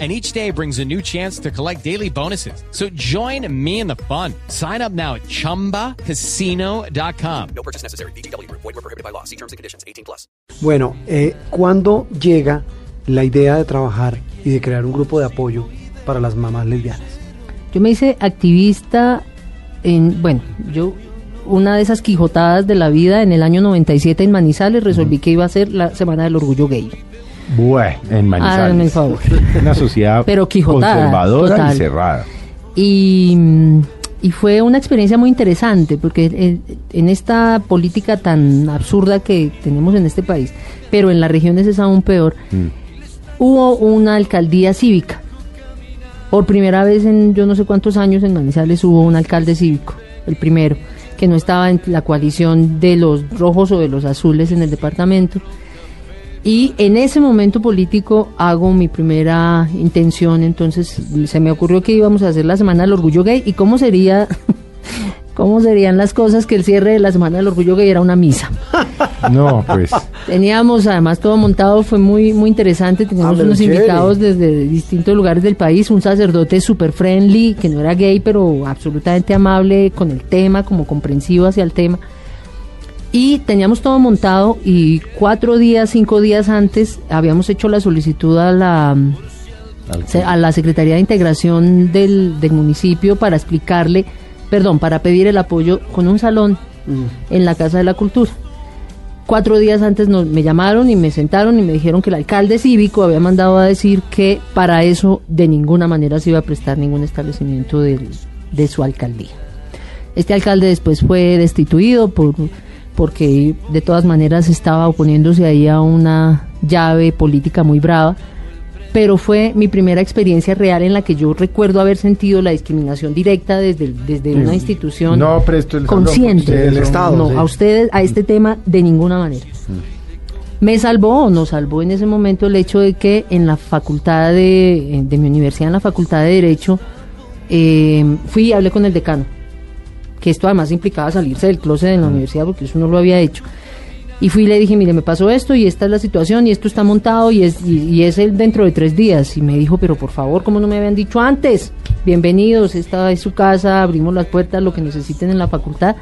and each day brings a new chance to collect daily bonuses. So join me in the fun. Sign up now at ChumbaCasino.com. No purchase necessary. BGW. Void were prohibited by law. See terms and conditions. 18 plus. Bueno, eh, ¿cuándo llega la idea de trabajar y de crear un grupo de apoyo para las mamás lesbianas? Yo me hice activista en, bueno, yo una de esas quijotadas de la vida en el año 97 en Manizales resolví que iba a ser la Semana del Orgullo Gay. Bueno, en Manizales. favor. Una sociedad Pero conservadora y cerrada. Y, fue una experiencia muy interesante, porque en, esta política tan absurda que tenemos en este país, pero en las regiones es aún peor, mm. hubo una alcaldía cívica. Por primera vez en yo no sé cuántos años en Manizales hubo un alcalde cívico, el primero, que no estaba en la coalición de los rojos o de los azules en el departamento y en ese momento político hago mi primera intención, entonces se me ocurrió que íbamos a hacer la Semana del Orgullo Gay y cómo sería cómo serían las cosas que el cierre de la Semana del Orgullo Gay era una misa. No, pues. Teníamos además todo montado, fue muy muy interesante, teníamos unos invitados desde distintos lugares del país, un sacerdote super friendly, que no era gay, pero absolutamente amable con el tema, como comprensivo hacia el tema. Y teníamos todo montado y cuatro días, cinco días antes habíamos hecho la solicitud a la, a la Secretaría de Integración del, del municipio para explicarle, perdón, para pedir el apoyo con un salón mm. en la Casa de la Cultura. Cuatro días antes nos, me llamaron y me sentaron y me dijeron que el alcalde cívico había mandado a decir que para eso de ninguna manera se iba a prestar ningún establecimiento de, de su alcaldía. Este alcalde después fue destituido por porque de todas maneras estaba oponiéndose ahí a una llave política muy brava, pero fue mi primera experiencia real en la que yo recuerdo haber sentido la discriminación directa desde, desde una institución no, consciente. del Estado. No, a ustedes, a este tema, de ninguna manera. Mm. Me salvó o nos salvó en ese momento el hecho de que en la facultad de, de mi universidad, en la facultad de Derecho, eh, fui y hablé con el decano que esto además implicaba salirse del closet en la universidad porque eso no lo había hecho. Y fui y le dije, mire, me pasó esto y esta es la situación y esto está montado y es, y, es el dentro de tres días. Y me dijo, pero por favor, ¿cómo no me habían dicho antes? Bienvenidos, esta es su casa, abrimos las puertas, lo que necesiten en la facultad.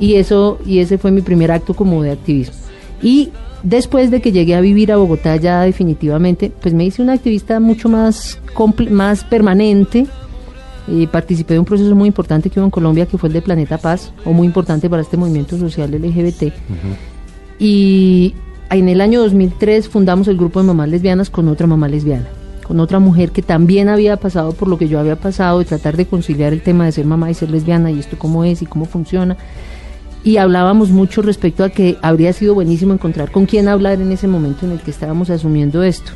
Y eso, y ese fue mi primer acto como de activismo. Y después de que llegué a vivir a Bogotá ya definitivamente, pues me hice una activista mucho más, más permanente, participé de un proceso muy importante que hubo en Colombia, que fue el de Planeta Paz, o muy importante para este movimiento social LGBT. Y en el año 2003 fundamos el grupo de mamás lesbianas con otra mamá lesbiana, con otra mujer que también había pasado por lo que yo había pasado, de tratar de conciliar el tema de ser mamá y ser lesbiana, y esto cómo es y cómo funciona. Y hablábamos mucho respecto a que habría sido buenísimo encontrar con quién hablar en ese momento en el que estábamos asumiendo esto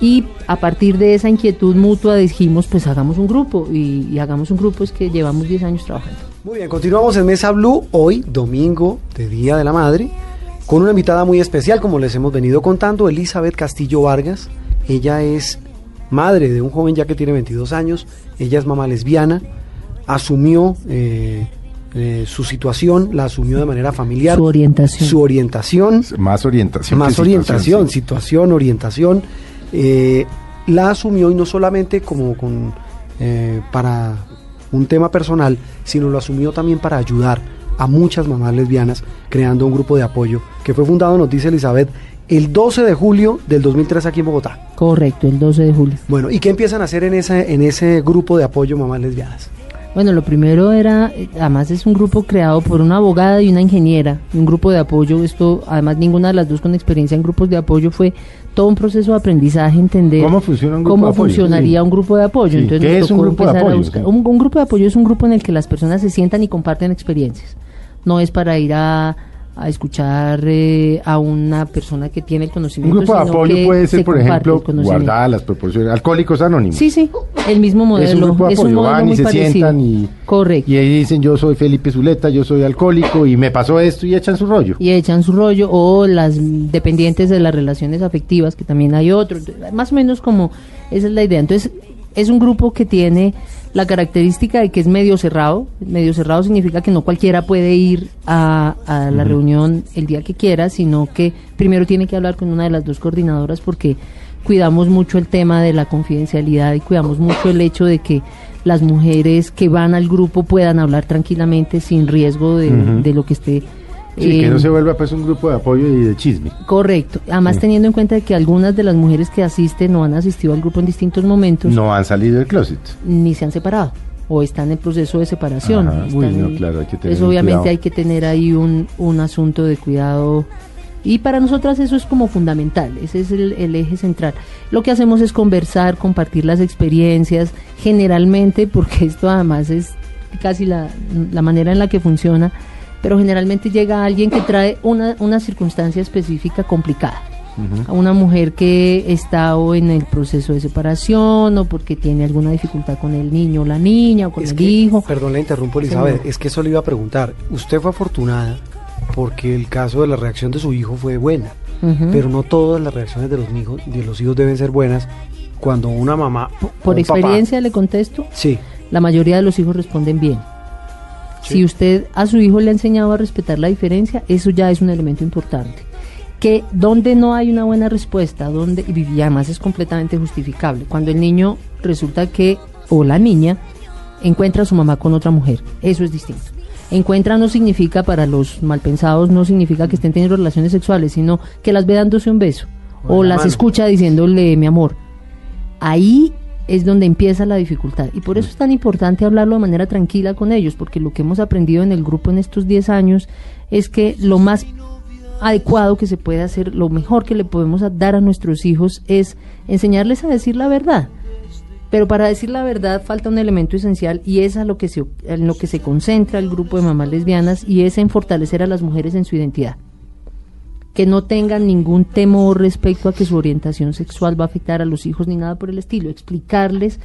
y a partir de esa inquietud mutua dijimos pues hagamos un grupo y, hagamos un grupo es que llevamos 10 años trabajando. Muy bien, continuamos en Mesa Blue hoy, domingo de Día de la Madre, con una invitada muy especial como les hemos venido contando, Elizabeth Castillo Vargas. Ella es madre de un joven ya que tiene 22 años, ella es mamá lesbiana, asumió eh, eh, su situación, la asumió de manera familiar. Su orientación. Su orientación. Más orientación. Más orientación, situación, orientación eh, la asumió y no solamente como con, eh, para un tema personal, sino lo asumió también para ayudar a muchas mamás lesbianas creando un grupo de apoyo que fue fundado, nos dice Elizabeth, el 12 de julio del 2003 aquí en Bogotá. Correcto, el 12 de julio. Bueno, ¿y qué empiezan a hacer en ese, en ese grupo de apoyo mamás lesbianas? Bueno, lo primero era, además es un grupo creado por una abogada y una ingeniera, un grupo de apoyo. Esto, además, ninguna de las dos con experiencia en grupos de apoyo fue todo un proceso de aprendizaje, entender cómo, funciona un grupo cómo funcionaría un grupo de apoyo. Entonces, ¿Qué es un grupo de apoyo? Un, un, grupo de apoyo es un grupo en el que las personas se sientan y comparten experiencias. No es para ir a a escuchar eh, a una persona que tiene el Un conocimiento. grupo de apoyo puede ser, se por ejemplo, guardar las proporciones. Alcohólicos Anónimos. Sí, sí, el mismo modelo. Es un grupo de un apoyo, modelo van y muy se parecido. sientan y, Correcto. y ahí dicen yo soy Felipe Zuleta, yo soy alcohólico y me pasó esto y echan su rollo. y echan su rollo o las dependientes de las relaciones afectivas que también hay otros más o menos como esa es la idea entonces es un grupo que tiene la característica de que es medio cerrado. Medio cerrado significa que no cualquiera puede ir a, a la reunión el día que quiera sino que primero tiene que hablar con una de las dos coordinadoras porque cuidamos mucho el tema de la confidencialidad y cuidamos mucho el hecho de que las mujeres que van al grupo puedan hablar tranquilamente sin riesgo de lo que esté Sí, que eh, no se vuelva pues un grupo de apoyo y de chisme. Correcto. Además, Sí. teniendo en cuenta que algunas de las mujeres que asisten o han asistido al grupo en distintos momentos No han salido del closet. ni se han separado o están en proceso de separación. Ajá. Están Uy, no, claro, hay que tener Entonces, obviamente cuidado. hay que tener ahí un, un asunto de cuidado. Y para nosotras eso es como fundamental, ese es el, el eje central. Lo que hacemos es conversar, compartir las experiencias, generalmente, porque esto además es casi la, la manera en la que funciona, pero generalmente llega alguien que trae una, una circunstancia específica complicada. A una mujer que está o en el proceso de separación o porque tiene alguna dificultad con el niño o la niña o con Es el que- hijo. Perdón, le interrumpo, Elizabeth. Señor. Es que eso le iba a preguntar. Usted fue afortunada porque el caso de la reacción de su hijo fue buena. Pero no todas las reacciones de los hijos, de los hijos deben ser buenas cuando una mamá. Por papá- experiencia le contesto, sí. la mayoría de los hijos responden bien. Sí. Si usted a su hijo le ha enseñado a respetar la diferencia, eso ya es un elemento importante. Que donde no hay una buena respuesta, donde y además es completamente justificable, cuando el niño resulta que o la niña encuentra a su mamá con otra mujer, eso es distinto. Encuentra no significa para los malpensados no significa que estén teniendo relaciones sexuales, sino que las ve dándose un beso O las mano. escucha diciéndole mi amor ahí es donde empieza la dificultad. Y por eso es tan importante hablarlo de manera tranquila con ellos, porque lo que hemos aprendido en el grupo en estos 10 años es que lo más adecuado que se puede hacer, lo mejor que le podemos dar a nuestros hijos es enseñarles a decir la verdad. Pero para decir la verdad falta un elemento esencial y es a lo que se, en lo que se concentra el grupo de mamás lesbianas y es en fortalecer a las mujeres en su identidad que no tengan ningún temor respecto a que su orientación sexual va a afectar a los hijos ni nada por el estilo. Explicarles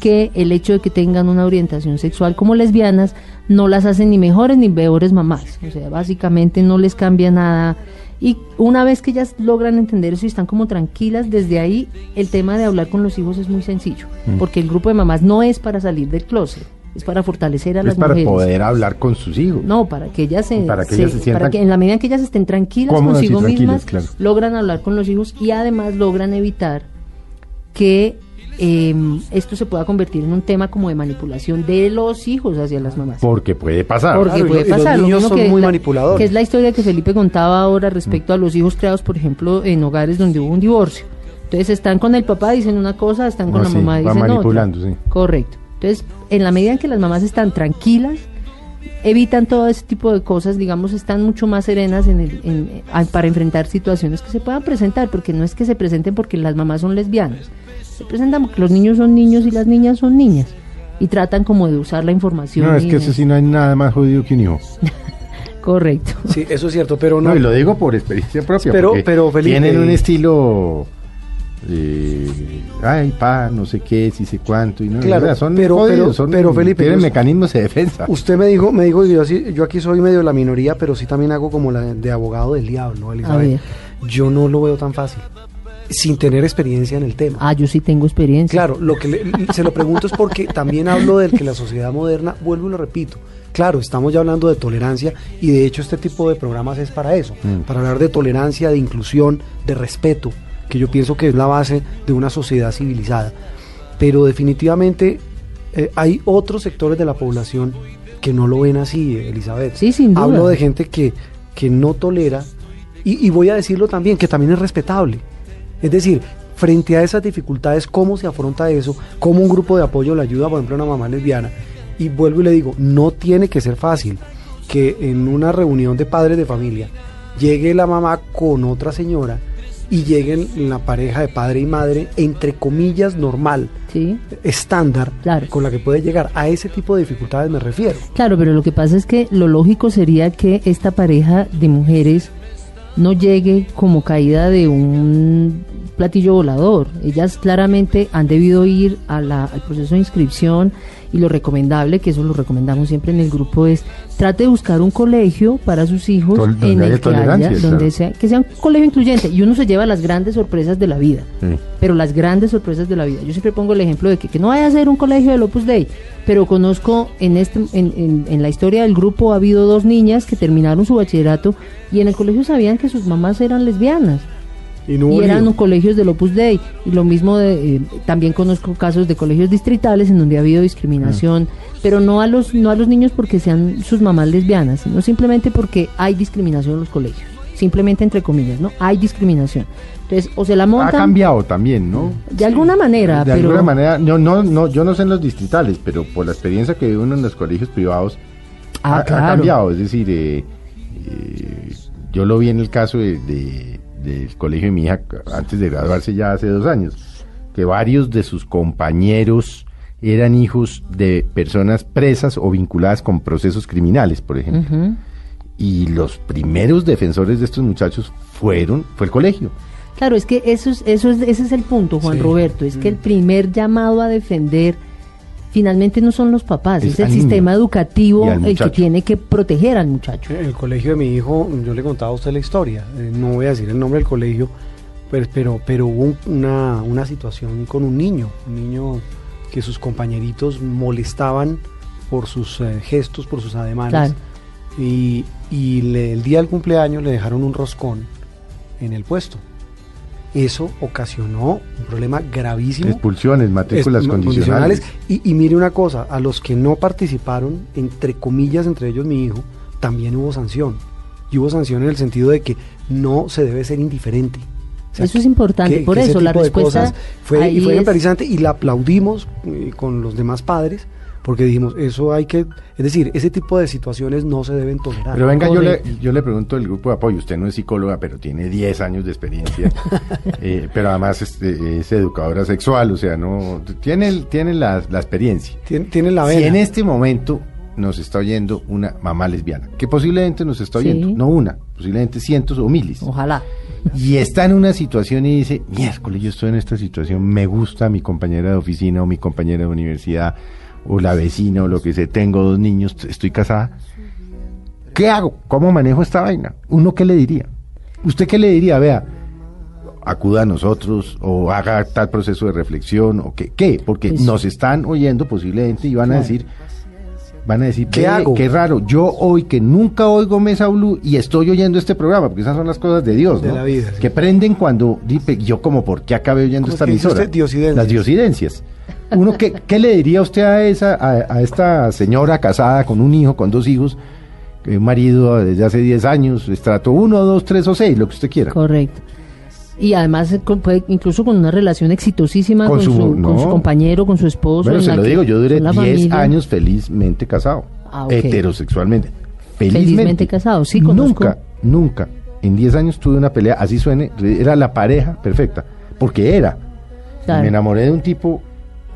que el hecho de que tengan una orientación sexual como lesbianas no las hace ni mejores ni peores mamás. O sea, básicamente no les cambia nada. Y una vez que ellas logran entender eso y están como tranquilas, desde ahí el tema de hablar con los hijos es muy sencillo. Porque el grupo de mamás no es para salir del closet, es para fortalecer a Es las para mujeres. poder hablar con sus hijos. No, para que ellas se, Para que se- ellas se sientan para que en la medida en que ellas estén tranquilas consigo mismas, claro. logran hablar con los hijos y además logran evitar que eh, esto se pueda convertir en un tema como de manipulación de los hijos hacia las mamás. Porque puede pasar. Porque Claro, puede y los pasar. lo niños son que muy la- manipuladores. Que es la historia que Felipe contaba ahora respecto a los hijos creados, por ejemplo, en hogares donde hubo un divorcio. Entonces están con el papá, dicen una cosa, están con Ah, la sí, mamá, van dicen otra. manipulando, sí. Correcto. Entonces, en la medida en que las mamás están tranquilas, evitan todo ese tipo de cosas, digamos, están mucho más serenas en el, en- a- para enfrentar situaciones que se puedan presentar, porque no es que se presenten porque las mamás son lesbianas, se presentan porque los niños son niños y las niñas son niñas, y tratan como de usar la información. No, es que eso sí no hay nada más jodido que un hijo. Correcto. Sí, eso es cierto, pero no. No, y lo digo por experiencia propia. Pero- pero, Felipe- Tienen un estilo. Eh, ay, pa, no sé qué, si sé cuánto. Y no, Claro, son pero- jodidos, pero- son- pero, Felipe, tienen mecanismos de defensa. Usted me dijo, me dijo yo, así- yo aquí soy medio de la minoría, pero sí también hago como la de abogado del diablo, Elizabeth. Yo no lo veo tan fácil, sin tener experiencia en el tema. Ah, yo sí tengo experiencia. Claro, lo que le- se lo pregunto es porque también hablo del que la sociedad moderna, vuelvo y lo repito, claro, estamos ya hablando de tolerancia y de hecho este tipo de programas es para eso, Mm. para hablar de tolerancia, de inclusión, de respeto, que yo pienso que es la base de una sociedad civilizada. Pero definitivamente eh, hay otros sectores de la población que no lo ven así, Elizabeth. Sí, sin duda. Hablo de gente que, que no tolera, y, y voy a decirlo también, que también es respetable. Es decir, frente a esas dificultades, ¿cómo se afronta eso? ¿Cómo un grupo de apoyo le ayuda, por ejemplo, a una mamá lesbiana? Y vuelvo y le digo, no tiene que ser fácil que en una reunión de padres de familia llegue la mamá con otra señora y lleguen la pareja de padre y madre, entre comillas, normal, Sí. estándar, Claro. con la que puede llegar. A ese tipo de dificultades me refiero. Claro, pero lo que pasa es que lo lógico sería que esta pareja de mujeres no llegue como caída de un platillo volador. Ellas claramente han debido ir a la- al proceso de inscripción y lo recomendable, que eso lo recomendamos siempre en el grupo, es trate de buscar un colegio para sus hijos Tol- en el que haya, donde sea, que sea un colegio incluyente y uno se lleva las grandes sorpresas de la vida Sí. pero las grandes sorpresas de la vida. Yo siempre pongo el ejemplo de que, que no vaya a ser un colegio del Opus Dei, pero conozco en, este, en, en- en la historia del grupo ha habido dos niñas que terminaron su bachillerato y en el colegio sabían que sus mamás eran lesbianas Y, no y hubo eran lío. colegios del Opus Dei. Y lo mismo, de, eh, también conozco casos de colegios distritales en donde ha habido discriminación, pero no a, los, no a los niños porque sean sus mamás lesbianas, sino simplemente porque hay discriminación en los colegios. Simplemente entre comillas, ¿no? Hay discriminación. Entonces, o se la Ha montan cambiado también, ¿no? de alguna manera, de pero... alguna manera, no, no, no, yo no sé en los distritales, pero por la experiencia que vive uno en los colegios privados, Ah, ha, ha cambiado. Es decir, eh, eh, yo lo vi en el caso de, de- del colegio de mi hija antes de graduarse ya hace dos años, que varios de sus compañeros eran hijos de personas presas o vinculadas con procesos criminales, por ejemplo. Y los primeros defensores de estos muchachos fueron, fue el colegio. Claro, es que eso es, eso es, ese es el punto, Juan Sí. Roberto, es que el primer llamado a defender finalmente no son los papás, Es es, el sistema niño educativo el que tiene que proteger al muchacho. En el colegio de mi hijo, yo le contaba a usted la historia, eh, no voy a decir el nombre del colegio, pero, pero, pero hubo un- una, una situación con un niño, un niño que sus compañeritos molestaban por sus eh, gestos, por sus ademanes. Claro. Y, y le- el día del cumpleaños le dejaron un roscón en el puesto. Eso ocasionó un problema gravísimo. Expulsiones, matrículas Es- condicionales. Y, y mire una cosa, a los que no participaron, entre comillas, entre ellos mi hijo, también hubo sanción. Y hubo sanción en el sentido de que no se debe ser indiferente. O sea, Eso es importante, por eso la respuesta fue, ahí y fue es- y la aplaudimos eh, con los demás padres porque dijimos, eso hay que, es decir, ese tipo de situaciones no se deben tolerar. Pero venga, yo le, yo le pregunto al grupo de apoyo, usted no es psicóloga, pero tiene 10 años de experiencia, eh, pero además este, es educadora sexual, o sea, no tiene, el- tiene la, la experiencia. Tiene, tiene la Si vena. en este momento nos está oyendo una mamá lesbiana, que posiblemente nos está Sí. oyendo, no una, posiblemente cientos o miles, Ojalá. y está en una situación y dice, miércoles, yo estoy en esta situación, me gusta mi compañera de oficina o mi compañera de universidad o la vecina o lo que sea, tengo dos niños, estoy casada. ¿Qué hago? ¿Cómo manejo esta vaina? ¿Uno qué le diría? ¿Usted qué le diría? Vea, acuda a nosotros o haga tal proceso de reflexión o qué, qué? porque Pues- nos están oyendo posiblemente y van a decir van a decir ¿Qué "Ve, hago?" qué raro yo hoy que nunca oigo Mesa Blue y estoy oyendo este programa porque esas son las cosas de Dios De ¿no? la vida, sí. que prenden cuando dice, yo como por qué acabé oyendo ¿Cómo esta emisora usted? Diosidencias. las diosidencias uno qué, qué le diría usted a esa a, a esta señora casada con un hijo con dos hijos que un marido desde hace 10 años estrato 1, 2, 3 o 6 lo que usted quiera Correcto. Y además, eh, con- puede- incluso con una relación exitosísima Con con, su- su, con su compañero, con su esposo. Bueno, en se lo digo, yo duré son la 10 familia. años felizmente casado. Ah. Heterosexualmente. Felizmente. Felizmente casado, sí, conozco. Nunca, nunca. En 10 años tuve una pelea, así suene, era la pareja perfecta. Porque era. Claro. Me enamoré de un tipo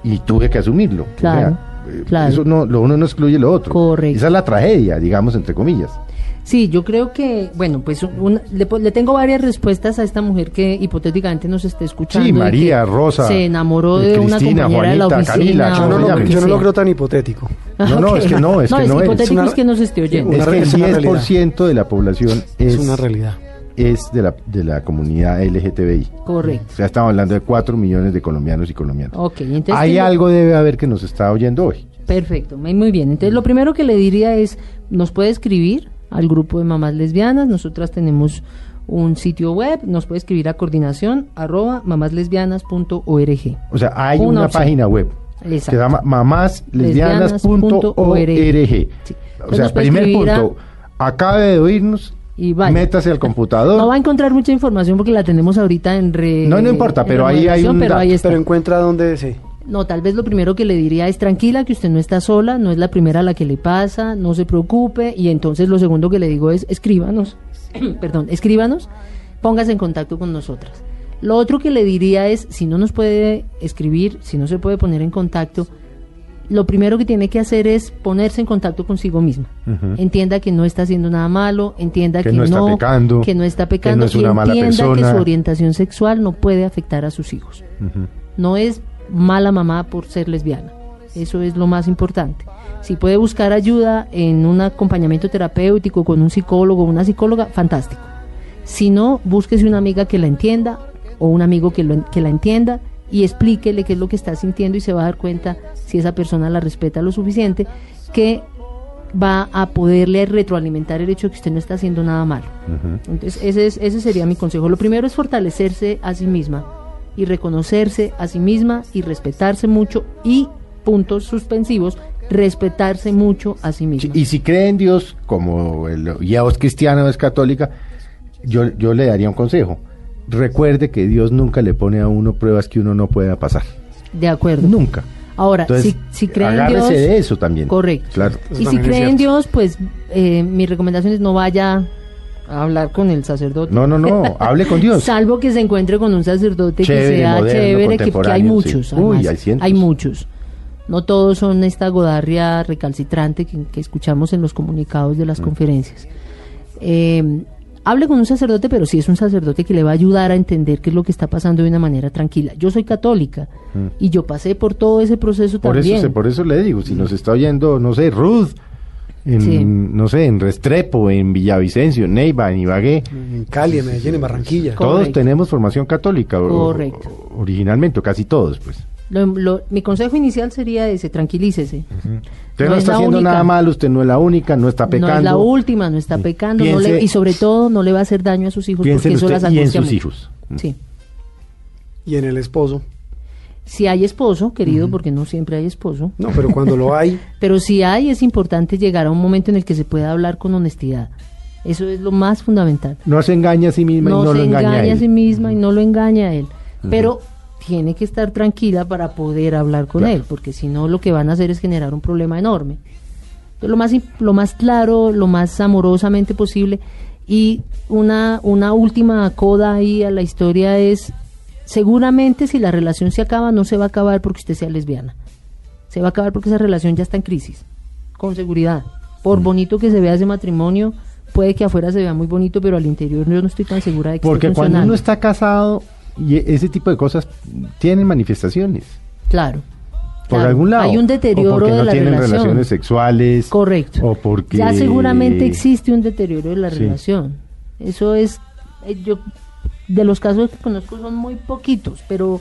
y tuve que asumirlo. O eh, claro. Eso no, lo uno no excluye lo otro. Correcto. Esa es la tragedia, digamos, entre comillas. Sí, yo creo que, bueno, pues una- le, le tengo varias respuestas a esta mujer que hipotéticamente nos esté escuchando. Sí, María, Rosa, Se enamoró de una Cristina, compañera de la Juanita, oficina. Camila, yo no, que yo no lo creo tan hipotético. No, no, es que no, es que no es. hipotético Es una- es que nos esté oyendo. Una Es que el es una realidad. 10% de la población Es, es, una realidad. es de, la, de la comunidad LGTBI. Correcto. O sea, estamos hablando de 4 millones de colombianos y colombianas. Ok, entonces... Hay ¿qué- algo debe haber que nos está oyendo hoy. Perfecto, muy muy bien. Entonces, lo primero que le diría es, nos puede escribir al grupo de mamás lesbianas. Nosotras tenemos un sitio web, nos puede escribir a coordinación arroba mamáslesbianas.org. O sea, hay Una página web Exacto. que se llama mamáslesbianas.org. Sí. O sea, primer a- punto, acabe de oírnos, Y vaya. métase al computador. No va a encontrar mucha información porque la tenemos ahorita en re... No, no importa, pero ahí hay un pero dato. ahí está. Pero encuentra dónde se... No, tal vez lo primero que le diría es tranquila, que usted no está sola, no es la primera a la que le pasa, no se preocupe. Y entonces lo segundo que le digo es escríbanos, perdón, escríbanos, póngase en contacto con nosotras. Lo otro que le diría es, si no nos puede escribir, si no se puede poner en contacto, lo primero que tiene que hacer es ponerse en contacto consigo misma. Entienda que no está haciendo nada malo, entienda que, Que no está pecando, que no está que pecando no es una mala entienda que persona. su orientación sexual no puede afectar a sus hijos. No es mala mamá por ser lesbiana. Eso es lo más importante. Si puede buscar ayuda en un acompañamiento terapéutico con un psicólogo o una psicóloga, fantástico. Si no, búsquese una amiga que la entienda o un amigo que, lo- que la entienda y explíquele qué es lo que está sintiendo y se va a dar cuenta si esa persona la respeta lo suficiente que va a poderle retroalimentar el hecho de que usted no está haciendo nada malo. Entonces, ese, es- ese sería mi consejo. Lo primero es fortalecerse a sí misma y reconocerse a sí misma y respetarse mucho y, puntos suspensivos, respetarse mucho a sí misma. Y si cree en Dios, como el, ya es cristiana o es católica, yo, yo le daría un consejo. Recuerde que Dios nunca le pone a uno pruebas que uno no pueda pasar. De acuerdo. Nunca. Ahora, Entonces, si, si cree en Dios... de eso también. Correcto. Claro. Eso Y si también es cree en. Dios, pues eh, mi recomendación es no vaya a hablar con el sacerdote. No, no, no, hable con Dios. Salvo que se encuentre con un sacerdote Chévere, que sea moderno, chévere, que, que hay muchos. sí. Uy, además, hay cientos. hay muchos. No todos son esta godarria recalcitrante que, que escuchamos en los comunicados de Mm. las conferencias. Eh, hable con un sacerdote, pero sí es un sacerdote que le va a ayudar a entender qué es lo que está pasando de una manera tranquila. Yo soy católica y yo pasé por todo ese proceso Mm. Por también. eso, por eso le digo, si nos está oyendo, no sé, Ruth, en, Sí. no sé, en Restrepo, en Villavicencio, en Neiva, en Ibagué, En Cali, en Medellín, en Barranquilla. Todos tenemos formación católica, Correcto. o- originalmente, o casi todos, pues. Lo- lo- mi consejo inicial sería ese, tranquilícese. Usted no, No es está haciendo única. nada mal, usted no es la única, no está pecando. No es la última, no está pecando, no le- y sobre todo no le va a hacer daño a sus hijos Piense porque en eso usted las y en sus mucho. hijos. Sí. Y en el esposo. Si hay esposo, querido, porque no siempre hay esposo, No, pero cuando lo hay, pero si hay es importante llegar a un momento en el que se pueda hablar con honestidad. Eso es lo más fundamental. No se engaña a sí misma No, y no se lo engaña, engaña a a él. sí misma y no lo engaña a él. Pero tiene que estar tranquila para poder hablar con Claro. él, porque si no lo que van a hacer es generar un problema enorme. Entonces, lo más, lo más claro, lo más amorosamente posible. Y una, una última coda ahí a la historia es, seguramente si la relación se acaba, no se va a acabar porque usted sea lesbiana. Se va a acabar porque esa relación ya está en crisis, con seguridad. Por bonito que se vea ese matrimonio, puede que afuera se vea muy bonito, pero al interior yo no estoy tan segura de que Porque esté cuando uno está casado, y ese tipo de cosas tienen manifestaciones. Claro. Por claro. algún lado. Hay un o deterioro porque de no la tienen relación. relaciones sexuales. Correcto. O porque... Ya seguramente existe un deterioro de la Sí. relación. Eso es, eh, yo, de los casos que conozco son muy poquitos, pero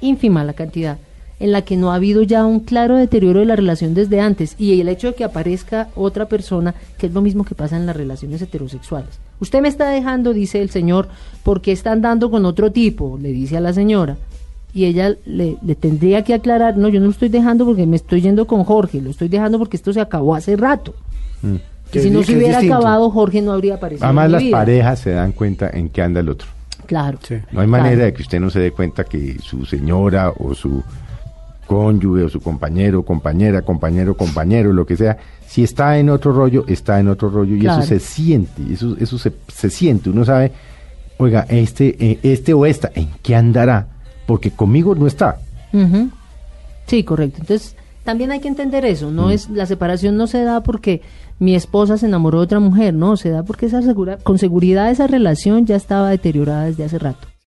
ínfima la cantidad, en la que no ha habido ya un claro deterioro de la relación desde antes. Y el hecho de que aparezca otra persona, que es lo mismo que pasa en las relaciones heterosexuales. Usted me está dejando, dice el señor, porque está andando con otro tipo, le dice a la señora. Y ella le, le tendría que aclarar, no, yo no lo estoy dejando porque me estoy yendo con Jorge, lo estoy dejando porque esto se acabó hace rato. Mm. Que si no se hubiera distinto. acabado, Jorge no habría aparecido. Además, en mi las vida. parejas se dan cuenta en qué anda el otro. Claro. Sí. No hay Claro. manera de que usted no se dé cuenta que su señora o su cónyuge o su compañero, compañera, compañero, compañero, lo que sea, si está en otro rollo, está en otro rollo y Claro. eso se siente, eso, eso se, se siente, uno sabe, oiga, este, eh, este o esta, ¿en qué andará? Porque conmigo no está. Sí, correcto. Entonces, también hay que entender eso. No es la separación no se da porque mi esposa se enamoró de otra mujer, no, se da porque esa segura, con seguridad esa relación ya estaba deteriorada desde hace rato.